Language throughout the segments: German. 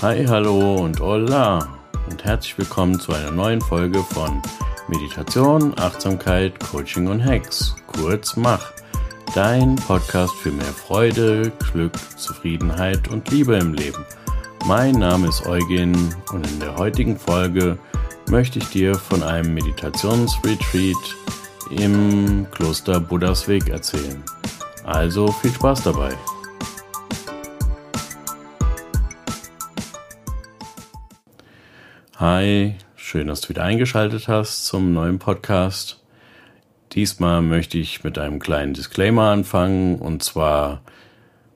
Hi, hallo und hola und herzlich willkommen zu einer neuen Folge von Meditation, Achtsamkeit, Coaching und Hacks, kurz Mach, dein Podcast für mehr Freude, Glück, Zufriedenheit und Liebe im Leben. Mein Name ist Eugen und in der heutigen Folge möchte ich dir von einem Meditationsretreat im Kloster Buddhasweg erzählen. Also viel Spaß dabei. Hi, schön, dass du wieder eingeschaltet hast zum neuen Podcast. Diesmal möchte ich mit einem kleinen Disclaimer anfangen und zwar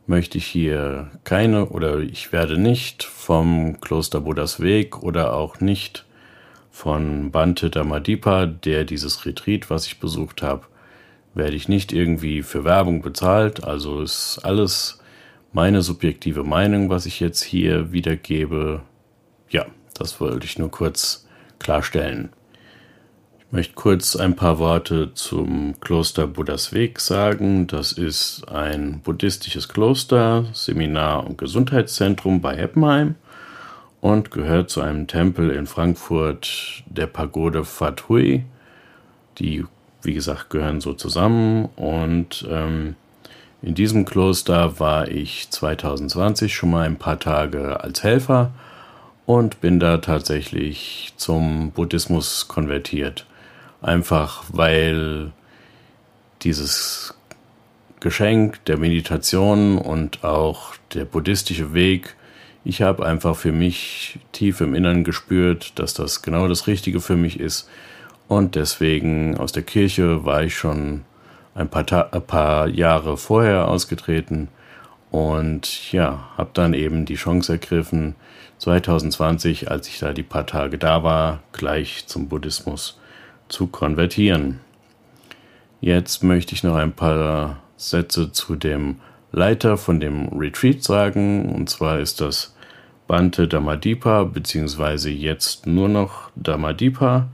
möchte ich hier keine oder ich werde nicht vom Kloster Buddhas Weg oder auch nicht von Bante Damadipa, der dieses Retreat, was ich besucht habe, werde ich nicht irgendwie für Werbung bezahlt. Also ist alles meine subjektive Meinung, was ich jetzt hier wiedergebe. Ja, das wollte ich nur kurz klarstellen. Ich möchte kurz ein paar Worte zum Kloster Buddhas Weg sagen. Das ist ein buddhistisches Kloster, Seminar- und Gesundheitszentrum bei Heppenheim und gehört zu einem Tempel in Frankfurt, der Pagode Phat Hui. Die, wie gesagt, gehören so zusammen. Und ähm, in diesem Kloster war ich 2020 schon mal ein paar Tage als Helfer und bin da tatsächlich zum Buddhismus konvertiert. Einfach weil dieses Geschenk der Meditation und auch der buddhistische Weg, ich habe einfach für mich tief im Innern gespürt, dass das genau das Richtige für mich ist. Und deswegen aus der Kirche war ich schon ein paar, Ta ein paar Jahre vorher ausgetreten und ja, habe dann eben die Chance ergriffen, 2020, als ich da die paar Tage da war, gleich zum Buddhismus zu konvertieren. Jetzt möchte ich noch ein paar Sätze zu dem Leiter von dem Retreat sagen. Und zwar ist das Bante Damadipa, beziehungsweise jetzt nur noch Damadipa.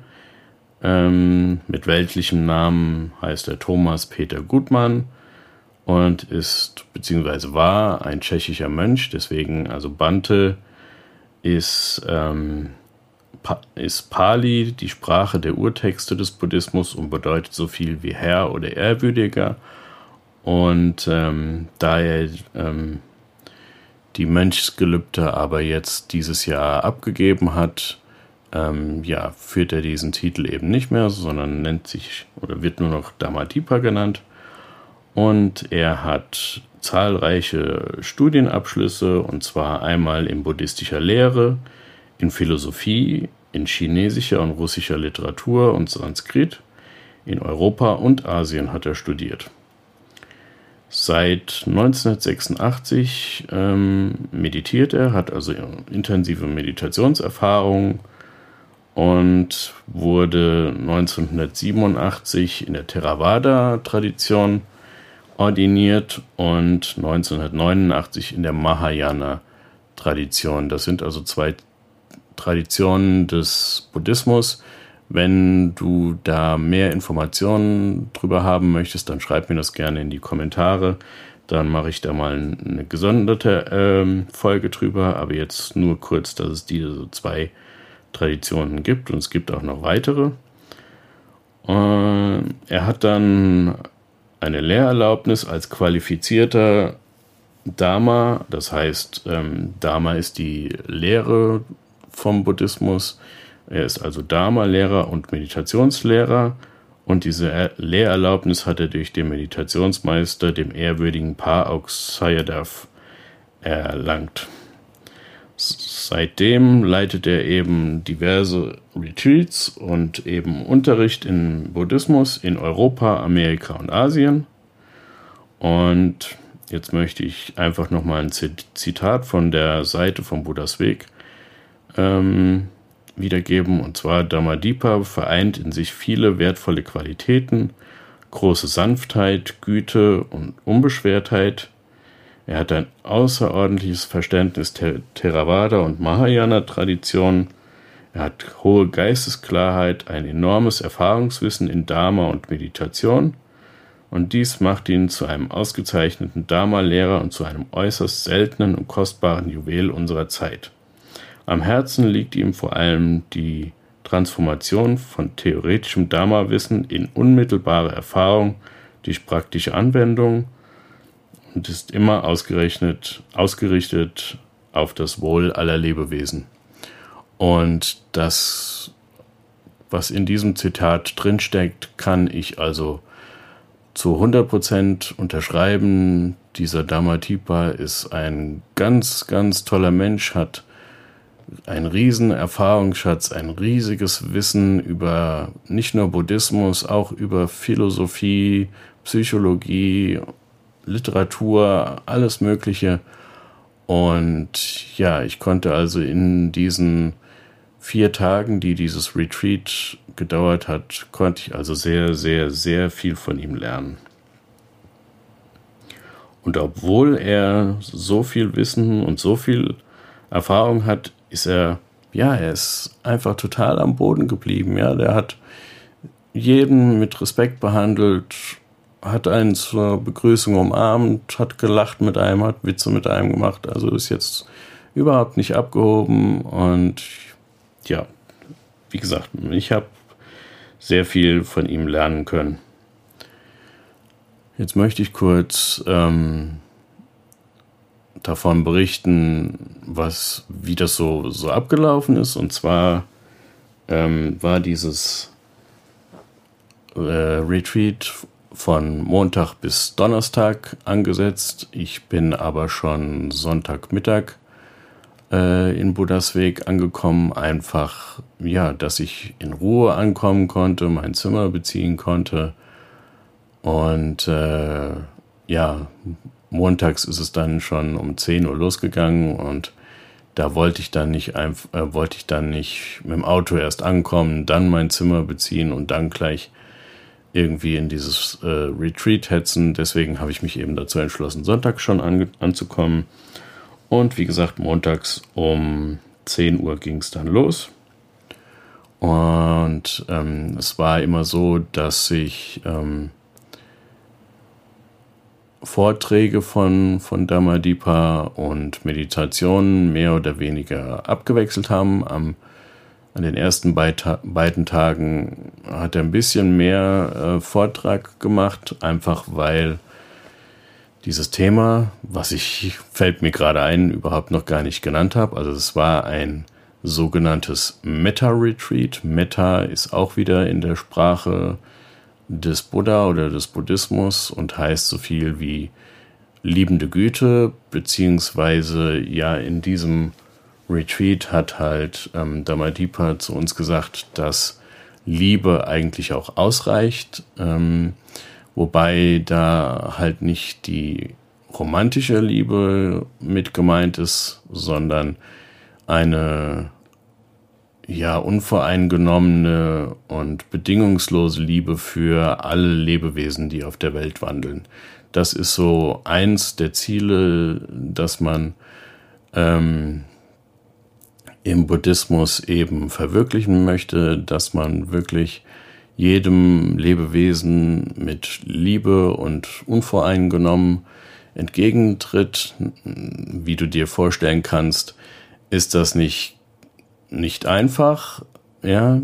Ähm, mit weltlichem Namen heißt er Thomas Peter Gutmann und ist, beziehungsweise war ein tschechischer Mönch. Deswegen, also Bante ist, ähm, pa ist Pali, die Sprache der Urtexte des Buddhismus und bedeutet so viel wie Herr oder Ehrwürdiger. Und ähm, da er ähm, die Mönchsgelübde aber jetzt dieses Jahr abgegeben hat, ähm, ja, führt er diesen Titel eben nicht mehr, sondern nennt sich oder wird nur noch Dhamadipa genannt. Und er hat zahlreiche Studienabschlüsse, und zwar einmal in buddhistischer Lehre, in Philosophie, in chinesischer und russischer Literatur und Sanskrit. In Europa und Asien hat er studiert. Seit 1986 ähm, meditiert er, hat also intensive Meditationserfahrung und wurde 1987 in der Theravada-Tradition ordiniert und 1989 in der Mahayana-Tradition. Das sind also zwei Traditionen des Buddhismus. Wenn du da mehr Informationen drüber haben möchtest, dann schreib mir das gerne in die Kommentare. Dann mache ich da mal eine gesonderte äh, Folge drüber. Aber jetzt nur kurz, dass es diese zwei Traditionen gibt und es gibt auch noch weitere. Äh, er hat dann eine Lehrerlaubnis als qualifizierter Dharma, das heißt, ähm, Dharma ist die Lehre vom Buddhismus. Er ist also Dharma-Lehrer und Meditationslehrer und diese Lehrerlaubnis hat er durch den Meditationsmeister, dem ehrwürdigen Pa Auk Sayadaw, erlangt. Seitdem leitet er eben diverse Retreats und eben Unterricht in Buddhismus in Europa, Amerika und Asien. Und jetzt möchte ich einfach nochmal ein Zitat von der Seite vom Buddhas Weg ähm, wiedergeben. Und zwar Dhamadipa vereint in sich viele wertvolle Qualitäten, große Sanftheit, Güte und Unbeschwertheit er hat ein außerordentliches Verständnis der Theravada und Mahayana-Tradition. Er hat hohe Geistesklarheit, ein enormes Erfahrungswissen in Dharma und Meditation. Und dies macht ihn zu einem ausgezeichneten Dharma-Lehrer und zu einem äußerst seltenen und kostbaren Juwel unserer Zeit. Am Herzen liegt ihm vor allem die Transformation von theoretischem Dharma-Wissen in unmittelbare Erfahrung durch praktische Anwendung und ist immer ausgerechnet, ausgerichtet auf das Wohl aller Lebewesen. Und das, was in diesem Zitat drinsteckt, kann ich also zu 100% unterschreiben. Dieser Dhamatipa ist ein ganz, ganz toller Mensch, hat einen riesen Erfahrungsschatz, ein riesiges Wissen über nicht nur Buddhismus, auch über Philosophie, Psychologie, Literatur, alles Mögliche. Und ja, ich konnte also in diesen vier Tagen, die dieses Retreat gedauert hat, konnte ich also sehr, sehr, sehr viel von ihm lernen. Und obwohl er so viel Wissen und so viel Erfahrung hat, ist er, ja, er ist einfach total am Boden geblieben. Ja, der hat jeden mit Respekt behandelt, hat einen zur Begrüßung umarmt, hat gelacht mit einem, hat Witze mit einem gemacht. Also ist jetzt überhaupt nicht abgehoben und ja, wie gesagt, ich habe sehr viel von ihm lernen können. Jetzt möchte ich kurz ähm, davon berichten, was, wie das so, so abgelaufen ist. Und zwar ähm, war dieses äh, Retreat von Montag bis Donnerstag angesetzt. Ich bin aber schon Sonntagmittag äh, in Buddhas Weg angekommen. Einfach, ja, dass ich in Ruhe ankommen konnte, mein Zimmer beziehen konnte. Und äh, ja, montags ist es dann schon um 10 Uhr losgegangen und da wollte ich dann nicht einfach, äh, wollte ich dann nicht mit dem Auto erst ankommen, dann mein Zimmer beziehen und dann gleich irgendwie in dieses äh, Retreat hetzen. Deswegen habe ich mich eben dazu entschlossen, Sonntag schon an, anzukommen. Und wie gesagt, montags um 10 Uhr ging es dann los. Und ähm, es war immer so, dass ich ähm, Vorträge von, von Dhamadipa und Meditationen mehr oder weniger abgewechselt haben. Am, an den ersten beiden Tagen hat er ein bisschen mehr äh, Vortrag gemacht, einfach weil dieses Thema, was ich, fällt mir gerade ein, überhaupt noch gar nicht genannt habe. Also es war ein sogenanntes Meta-Retreat. Meta ist auch wieder in der Sprache des Buddha oder des Buddhismus und heißt so viel wie liebende Güte, beziehungsweise ja in diesem Retreat hat halt ähm, Dhamadipa zu uns gesagt, dass Liebe eigentlich auch ausreicht, ähm, wobei da halt nicht die romantische Liebe mit gemeint ist, sondern eine ja, unvoreingenommene und bedingungslose Liebe für alle Lebewesen, die auf der Welt wandeln. Das ist so eins der Ziele, dass man ähm, im Buddhismus eben verwirklichen möchte, dass man wirklich jedem Lebewesen mit Liebe und unvoreingenommen entgegentritt. Wie du dir vorstellen kannst, ist das nicht nicht einfach, ja,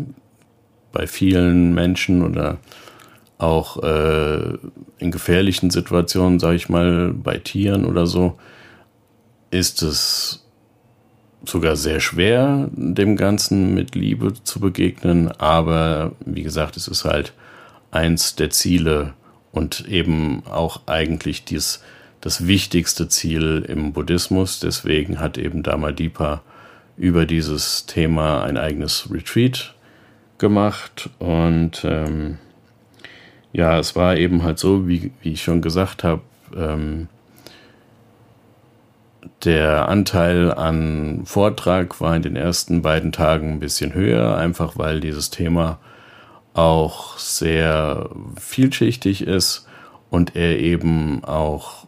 bei vielen Menschen oder auch äh, in gefährlichen Situationen, sage ich mal, bei Tieren oder so, ist es sogar sehr schwer, dem Ganzen mit Liebe zu begegnen. Aber wie gesagt, es ist halt eins der Ziele und eben auch eigentlich dies, das wichtigste Ziel im Buddhismus. Deswegen hat eben Dhamadipa über dieses Thema ein eigenes Retreat gemacht und ähm, ja, es war eben halt so, wie, wie ich schon gesagt habe, ähm, der Anteil an Vortrag war in den ersten beiden Tagen ein bisschen höher, einfach weil dieses Thema auch sehr vielschichtig ist und er eben auch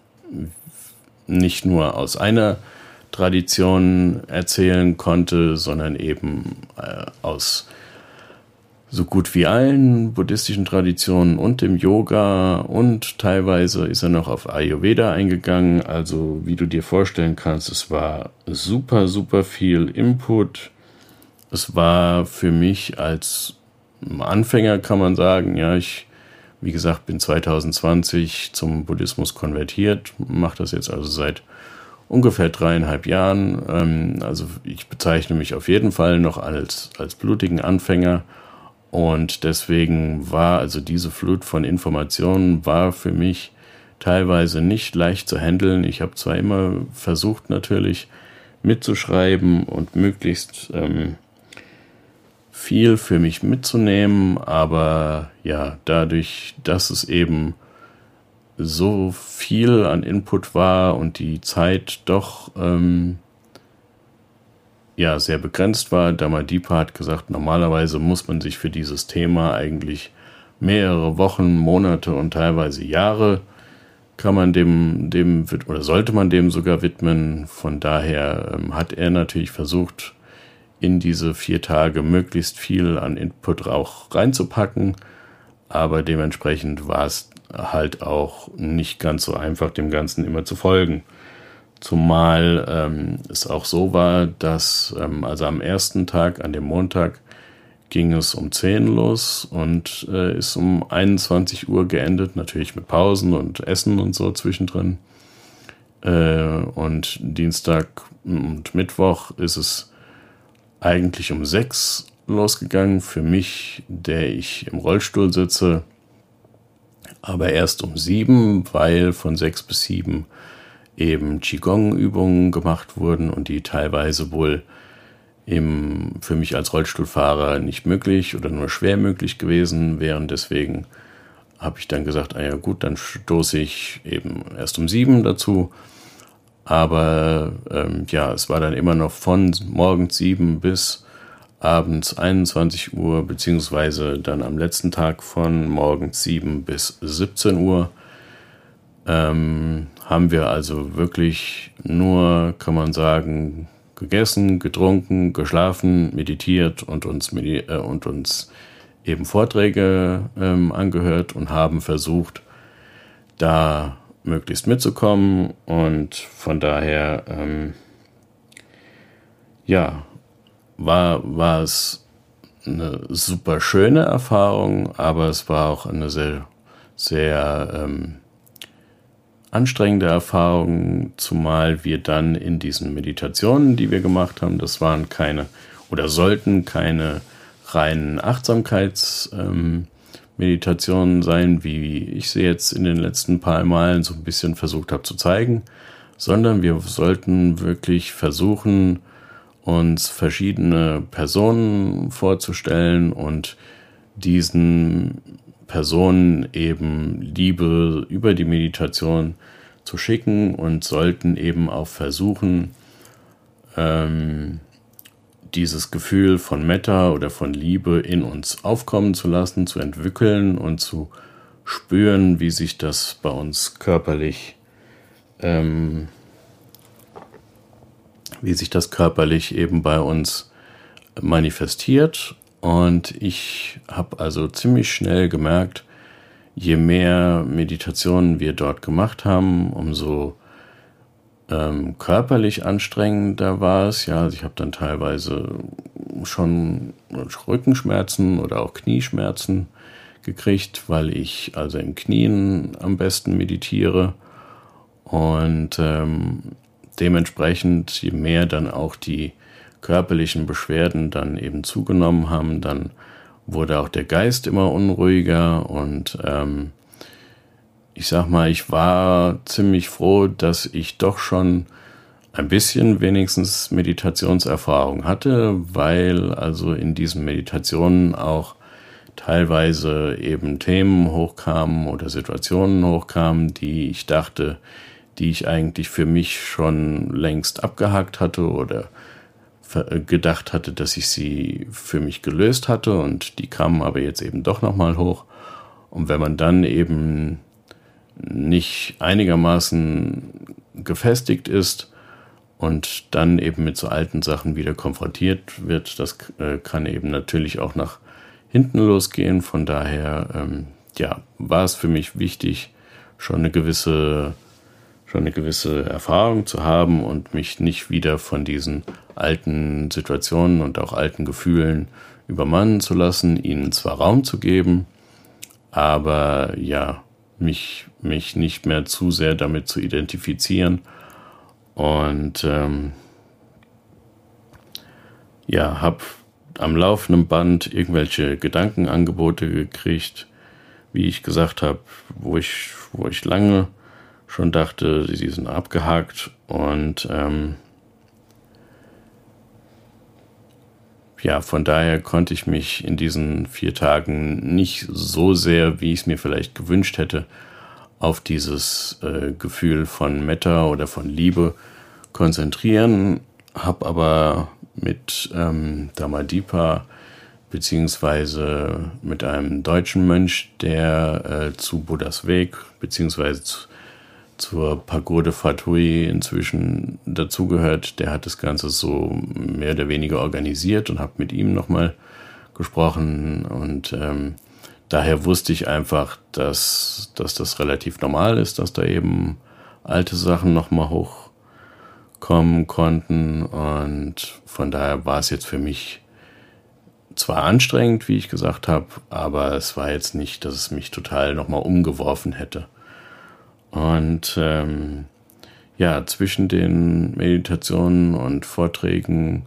nicht nur aus einer Tradition erzählen konnte, sondern eben äh, aus so gut wie allen buddhistischen Traditionen und dem Yoga und teilweise ist er noch auf Ayurveda eingegangen. Also wie du dir vorstellen kannst, es war super, super viel Input. Es war für mich als Anfänger, kann man sagen, ja, ich, wie gesagt, bin 2020 zum Buddhismus konvertiert, mache das jetzt also seit ungefähr dreieinhalb Jahren. Ähm, also ich bezeichne mich auf jeden Fall noch als, als blutigen Anfänger und deswegen war also diese Flut von Informationen war für mich teilweise nicht leicht zu handeln. Ich habe zwar immer versucht natürlich mitzuschreiben und möglichst ähm, viel für mich mitzunehmen, aber ja, dadurch, dass es eben so viel an Input war und die Zeit doch ähm, ja sehr begrenzt war. Damadeepa hat gesagt, normalerweise muss man sich für dieses Thema eigentlich mehrere Wochen, Monate und teilweise Jahre kann man dem, dem oder sollte man dem sogar widmen. Von daher ähm, hat er natürlich versucht, in diese vier Tage möglichst viel an Input auch reinzupacken. Aber dementsprechend war es halt auch nicht ganz so einfach, dem Ganzen immer zu folgen. Zumal ähm, es auch so war, dass ähm, also am ersten Tag, an dem Montag, ging es um 10 los und äh, ist um 21 Uhr geendet, natürlich mit Pausen und Essen und so zwischendrin. Äh, und Dienstag und Mittwoch ist es eigentlich um 6 losgegangen. Für mich, der ich im Rollstuhl sitze, aber erst um 7, weil von 6 bis 7 eben Qigong-Übungen gemacht wurden und die teilweise wohl eben für mich als Rollstuhlfahrer nicht möglich oder nur schwer möglich gewesen wären. Deswegen habe ich dann gesagt, ah ja gut, dann stoße ich eben erst um sieben dazu. Aber ähm, ja, es war dann immer noch von morgens sieben bis abends 21 Uhr, beziehungsweise dann am letzten Tag von morgens sieben bis 17 Uhr. Ähm, haben wir also wirklich nur, kann man sagen, gegessen, getrunken, geschlafen, meditiert und uns, medi äh, und uns eben Vorträge ähm, angehört und haben versucht, da möglichst mitzukommen. Und von daher, ähm, ja, war, war es eine super schöne Erfahrung, aber es war auch eine sehr, sehr ähm, anstrengende Erfahrung, zumal wir dann in diesen Meditationen, die wir gemacht haben, das waren keine oder sollten keine reinen Achtsamkeitsmeditationen ähm, sein, wie ich sie jetzt in den letzten paar Malen so ein bisschen versucht habe zu zeigen, sondern wir sollten wirklich versuchen, uns verschiedene Personen vorzustellen und diesen Personen eben Liebe über die Meditation zu schicken und sollten eben auch versuchen, ähm, dieses Gefühl von Metta oder von Liebe in uns aufkommen zu lassen, zu entwickeln und zu spüren, wie sich das bei uns körperlich, ähm, wie sich das körperlich eben bei uns manifestiert und ich habe also ziemlich schnell gemerkt, je mehr Meditationen wir dort gemacht haben, umso ähm, körperlich anstrengender war es. Ja, also ich habe dann teilweise schon Rückenschmerzen oder auch Knieschmerzen gekriegt, weil ich also im Knien am besten meditiere. Und ähm, dementsprechend, je mehr dann auch die körperlichen Beschwerden dann eben zugenommen haben, dann wurde auch der Geist immer unruhiger und ähm, ich sag mal, ich war ziemlich froh, dass ich doch schon ein bisschen wenigstens Meditationserfahrung hatte, weil also in diesen Meditationen auch teilweise eben Themen hochkamen oder Situationen hochkamen, die ich dachte, die ich eigentlich für mich schon längst abgehakt hatte oder gedacht hatte, dass ich sie für mich gelöst hatte und die kamen aber jetzt eben doch nochmal hoch. Und wenn man dann eben nicht einigermaßen gefestigt ist und dann eben mit so alten Sachen wieder konfrontiert wird, das äh, kann eben natürlich auch nach hinten losgehen. Von daher, ähm, ja, war es für mich wichtig, schon eine gewisse, schon eine gewisse Erfahrung zu haben und mich nicht wieder von diesen alten Situationen und auch alten Gefühlen übermannen zu lassen, ihnen zwar Raum zu geben, aber ja, mich, mich nicht mehr zu sehr damit zu identifizieren. Und ähm, ja, habe am laufenden Band irgendwelche Gedankenangebote gekriegt, wie ich gesagt habe, wo ich, wo ich lange schon dachte, sie sind abgehakt und ähm, ja, von daher konnte ich mich in diesen vier Tagen nicht so sehr, wie ich es mir vielleicht gewünscht hätte, auf dieses äh, Gefühl von Meta oder von Liebe konzentrieren, habe aber mit ähm, Damadipa beziehungsweise mit einem deutschen Mönch, der äh, zu Buddhas Weg beziehungsweise zu, zur Pagode Fatui inzwischen dazugehört. Der hat das Ganze so mehr oder weniger organisiert und habe mit ihm nochmal gesprochen und ähm, daher wusste ich einfach, dass, dass das relativ normal ist, dass da eben alte Sachen nochmal hochkommen konnten und von daher war es jetzt für mich zwar anstrengend, wie ich gesagt habe, aber es war jetzt nicht, dass es mich total nochmal umgeworfen hätte. Und ähm, ja, zwischen den Meditationen und Vorträgen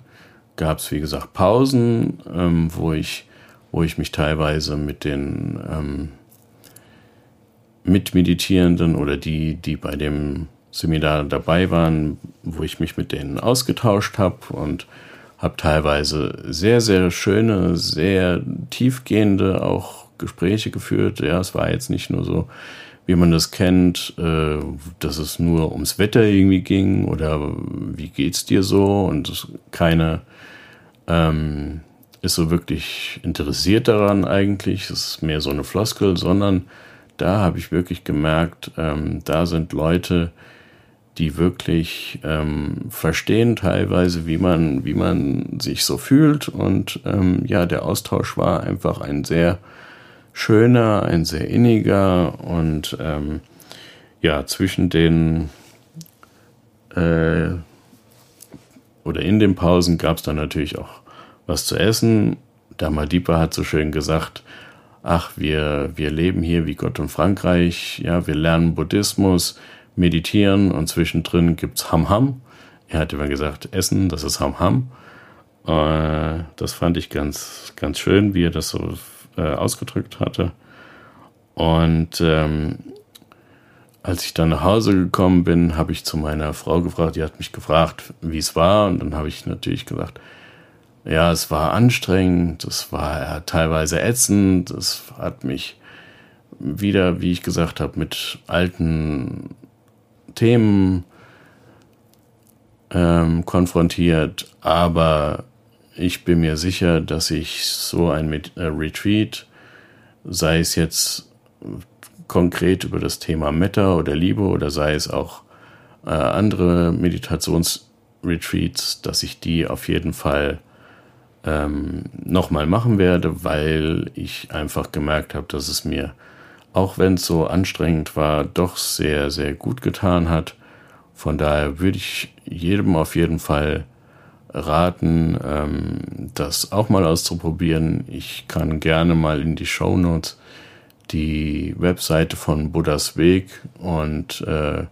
gab es, wie gesagt, Pausen, ähm, wo ich wo ich mich teilweise mit den ähm, Mitmeditierenden oder die, die bei dem Seminar dabei waren, wo ich mich mit denen ausgetauscht habe und habe teilweise sehr, sehr schöne, sehr tiefgehende auch Gespräche geführt. Ja, es war jetzt nicht nur so, wie man das kennt, äh, dass es nur ums Wetter irgendwie ging oder wie geht's dir so und keine ähm, ist so wirklich interessiert daran eigentlich. Es ist mehr so eine Floskel, sondern da habe ich wirklich gemerkt, ähm, da sind Leute, die wirklich ähm, verstehen teilweise, wie man, wie man sich so fühlt. Und ähm, ja, der Austausch war einfach ein sehr schöner, ein sehr inniger und ähm, ja, zwischen den äh, oder in den Pausen gab es dann natürlich auch was zu essen. Damadipa hat so schön gesagt, ach, wir, wir leben hier wie Gott und Frankreich, ja, wir lernen Buddhismus, meditieren und zwischendrin gibt's Ham-Ham. Er hat immer gesagt, Essen, das ist Ham-Ham. Äh, das fand ich ganz, ganz schön, wie er das so äh, ausgedrückt hatte. Und ähm, als ich dann nach Hause gekommen bin, habe ich zu meiner Frau gefragt, die hat mich gefragt, wie es war. Und dann habe ich natürlich gesagt, ja, es war anstrengend, es war ja, teilweise ätzend, es hat mich wieder, wie ich gesagt habe, mit alten Themen ähm, konfrontiert, aber ich bin mir sicher, dass ich so ein äh, Retreat, sei es jetzt konkret über das Thema Meta oder Liebe oder sei es auch äh, andere Meditationsretreats, dass ich die auf jeden Fall ähm, nochmal machen werde, weil ich einfach gemerkt habe, dass es mir, auch wenn es so anstrengend war, doch sehr, sehr gut getan hat. Von daher würde ich jedem auf jeden Fall raten, ähm, das auch mal auszuprobieren. Ich kann gerne mal in die Show Notes die Webseite von Buddhas Weg und äh,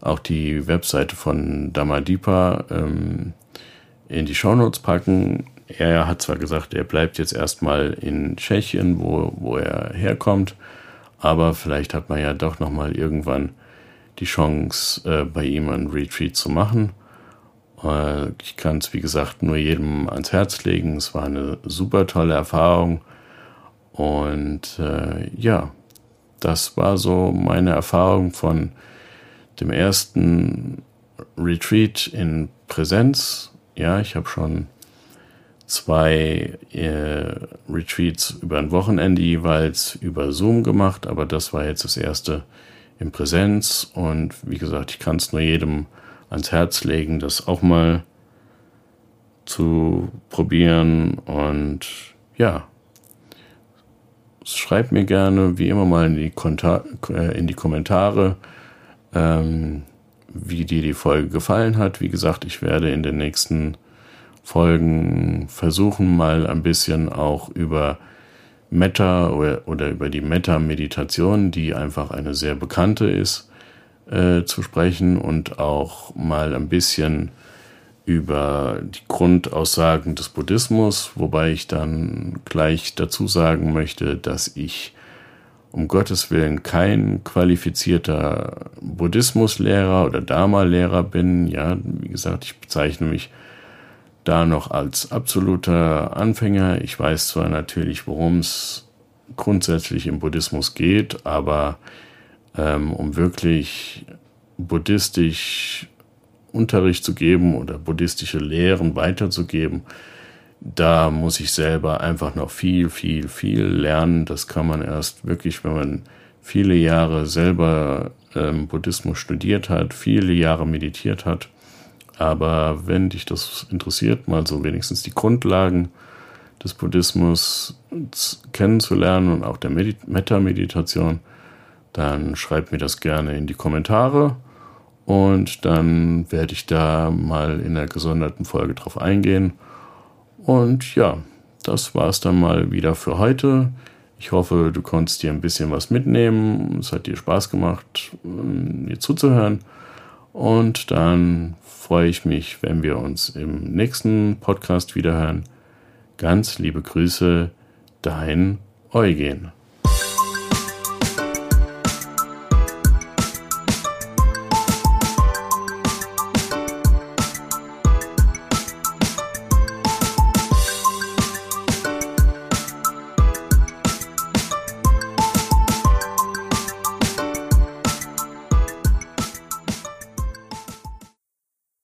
auch die Webseite von Damadipa ähm, in die Show Notes packen er hat zwar gesagt, er bleibt jetzt erstmal in Tschechien, wo, wo er herkommt, aber vielleicht hat man ja doch nochmal irgendwann die Chance, äh, bei ihm ein Retreat zu machen. Äh, ich kann es, wie gesagt, nur jedem ans Herz legen. Es war eine super tolle Erfahrung. Und äh, ja, das war so meine Erfahrung von dem ersten Retreat in Präsenz. Ja, ich habe schon zwei äh, Retreats über ein Wochenende jeweils über Zoom gemacht, aber das war jetzt das erste in Präsenz und wie gesagt, ich kann es nur jedem ans Herz legen, das auch mal zu probieren und ja, schreib mir gerne, wie immer mal in die, Konta äh, in die Kommentare, ähm, wie dir die Folge gefallen hat. Wie gesagt, ich werde in den nächsten Folgen versuchen, mal ein bisschen auch über Meta oder, oder über die Meta-Meditation, die einfach eine sehr bekannte ist, äh, zu sprechen und auch mal ein bisschen über die Grundaussagen des Buddhismus, wobei ich dann gleich dazu sagen möchte, dass ich um Gottes Willen kein qualifizierter Buddhismuslehrer oder Dharma-Lehrer bin. Ja, wie gesagt, ich bezeichne mich da noch als absoluter Anfänger. Ich weiß zwar natürlich, worum es grundsätzlich im Buddhismus geht, aber ähm, um wirklich buddhistisch Unterricht zu geben oder buddhistische Lehren weiterzugeben, da muss ich selber einfach noch viel, viel, viel lernen. Das kann man erst wirklich, wenn man viele Jahre selber ähm, Buddhismus studiert hat, viele Jahre meditiert hat. Aber wenn dich das interessiert, mal so wenigstens die Grundlagen des Buddhismus kennenzulernen und auch der Metta-Meditation, dann schreib mir das gerne in die Kommentare und dann werde ich da mal in einer gesonderten Folge drauf eingehen. Und ja, das war es dann mal wieder für heute. Ich hoffe, du konntest dir ein bisschen was mitnehmen. Es hat dir Spaß gemacht, ähm, mir zuzuhören. Und dann freue ich mich, wenn wir uns im nächsten Podcast wiederhören. Ganz liebe Grüße, dein Eugen.